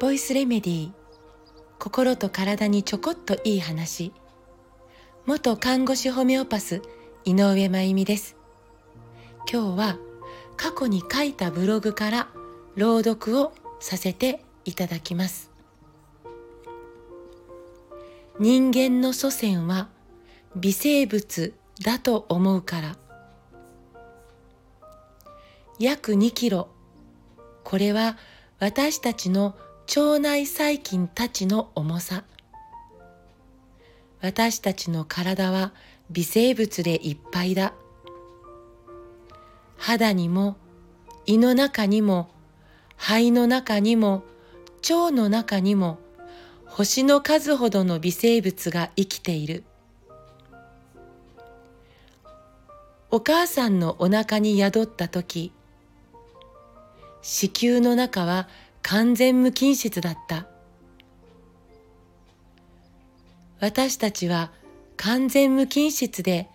ボイスレメディー心と体にちょこっといい話。元看護師ホメオパス井上真由美です。今日は過去に書いたブログから朗読をさせていただきます。人間の祖先は微生物だと思うから。約2キロ。これは私たちの腸内細菌たちの重さ。私たちの体は微生物でいっぱいだ。肌にも胃の中にも肺の中にも腸の中にも星の数ほどの微生物が生きている。お母さんのお腹に宿った時子宮の中は完全無菌質だった。私たちは完全無菌質で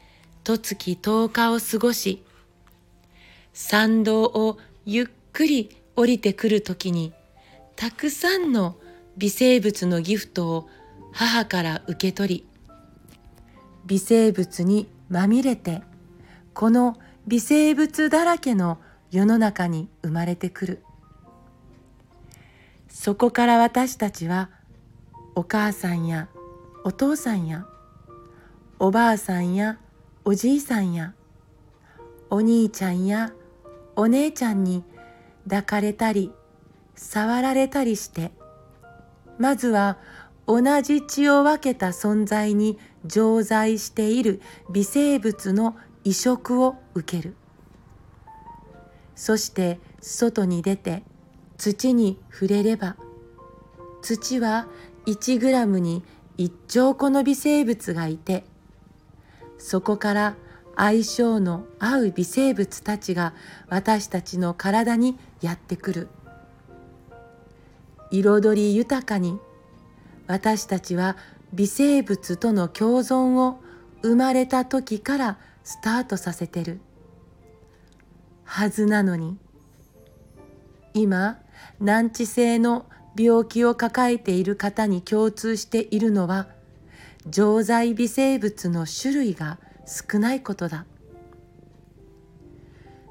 十月十日を過ごし参道をゆっくり降りてくるときにたくさんの微生物のギフトを母から受け取り微生物にまみれてこの微生物だらけの世の中に生まれてくる。そこから私たちはお母さんやお父さんやおばあさんやおじいさんやお兄ちゃんやお姉ちゃんに抱かれたり触られたりしてまずは同じ血を分けた存在に常在している微生物の移植を受ける。そして外に出て土に触れれば土は1グラムに1兆個の微生物がいてそこから相性の合う微生物たちが私たちの体にやってくる。彩り豊かに私たちは微生物との共存を生まれた時からスタートさせてる。はずなのに。今難治性の病気を抱えている方に共通しているのは常在微生物の種類が少ないことだ。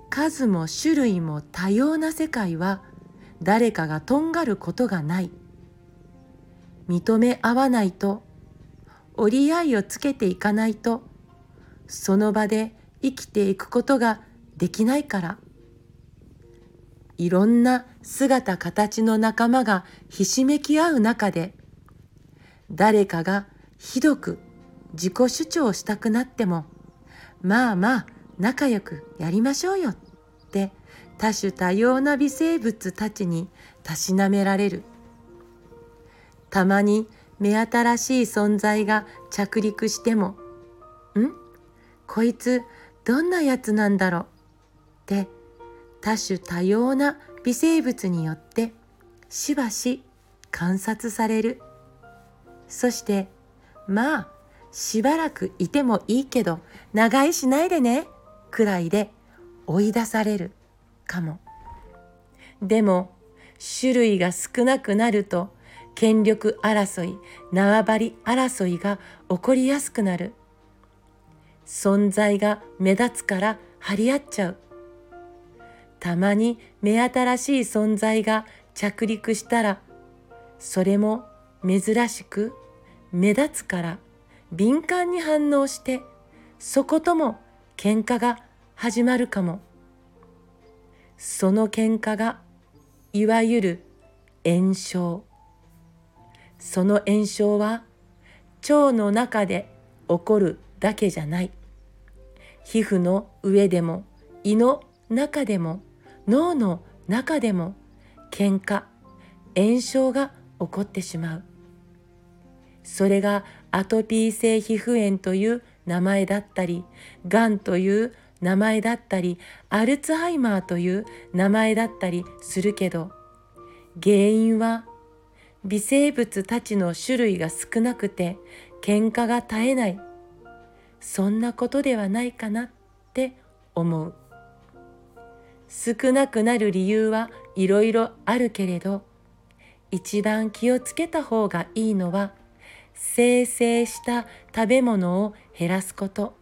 数も種類も多様な世界は誰かがとんがることがない。認め合わないと折り合いをつけていかないとその場で生きていくことができないから。いろんな姿形の仲間がひしめき合う中で誰かがひどく自己主張したくなってもまあまあ仲良くやりましょうよって多種多様な微生物たちにたしなめられる。たまに目新しい存在が着陸しても「ん？こいつどんなやつなんだろう?」って多種多様な微生物によってしばし観察される。そしてまあしばらくいてもいいけど長居しないでねくらいで追い出されるかも。でも種類が少なくなると権力争い縄張り争いが起こりやすくなる。存在が目立つから張り合っちゃう。たまに目新しい存在が着陸したらそれも珍しく目立つから敏感に反応してそことも喧嘩が始まるかも。その喧嘩がいわゆる炎症。その炎症は腸の中で起こるだけじゃない。皮膚の上でも胃の中でも脳の中でも喧嘩炎症が起こってしまう。それがアトピー性皮膚炎という名前だったりがんという名前だったりアルツハイマーという名前だったりするけど原因は微生物たちの種類が少なくて喧嘩が絶えない。そんなことではないかなって思う。少なくなる理由はいろいろあるけれど一番気をつけた方がいいのは生成した食べ物を減らすこと。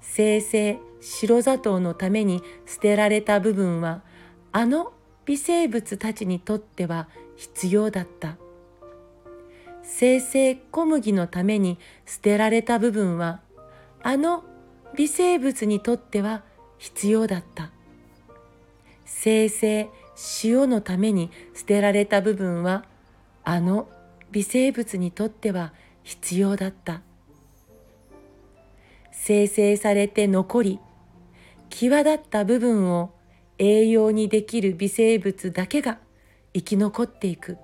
生成白砂糖のために捨てられた部分はあの微生物たちにとっては必要だった。生成小麦のために捨てられた部分はあの微生物にとっては必要だった。生成塩のために捨てられた部分はあの微生物にとっては必要だった。生成されて残り際立った部分を栄養にできる微生物だけが生き残っていく。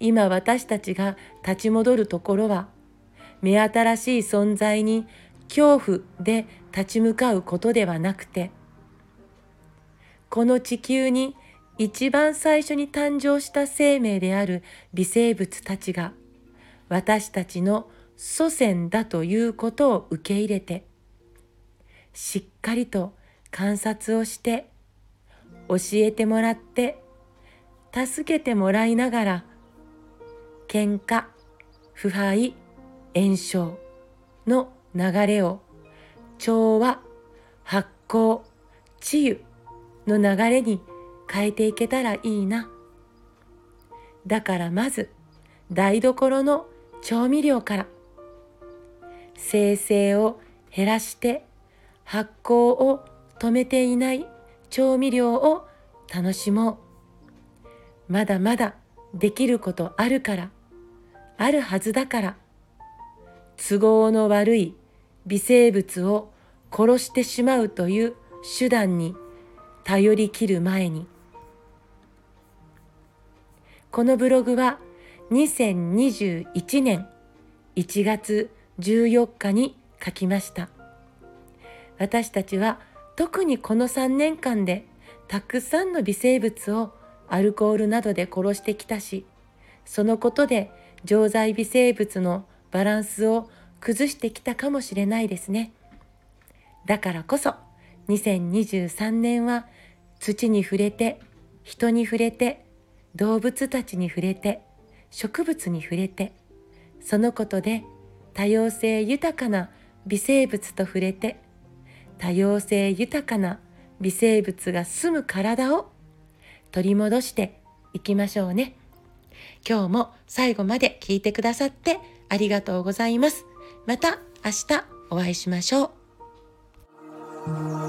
今私たちが立ち戻るところは目新しい存在に恐怖で立ち向かうことではなくてこの地球に一番最初に誕生した生命である微生物たちが私たちの祖先だということを受け入れてしっかりと観察をして教えてもらって助けてもらいながら喧嘩腐敗炎症の流れを調和発酵治癒の流れに変えていけたらいいな。だからまず台所の調味料から生成を減らして発酵を止めていない調味料を楽しもう。まだまだできることあるから、あるはずだから、都合の悪い微生物を殺してしまうという手段に頼りきる前に。このブログは2021年1月14日に書きました。私たちは特にこの3年間でたくさんの微生物をアルコールなどで殺してきたしそのことで常在微生物のバランスを崩してきたかもしれないですね。だからこそ2023年は土に触れて人に触れて動物たちに触れて植物に触れてそのことで多様性豊かな微生物と触れて多様性豊かな微生物が住む体を取り戻していきましょうね。今日も最後まで聞いてくださってありがとうございます。また明日お会いしましょう。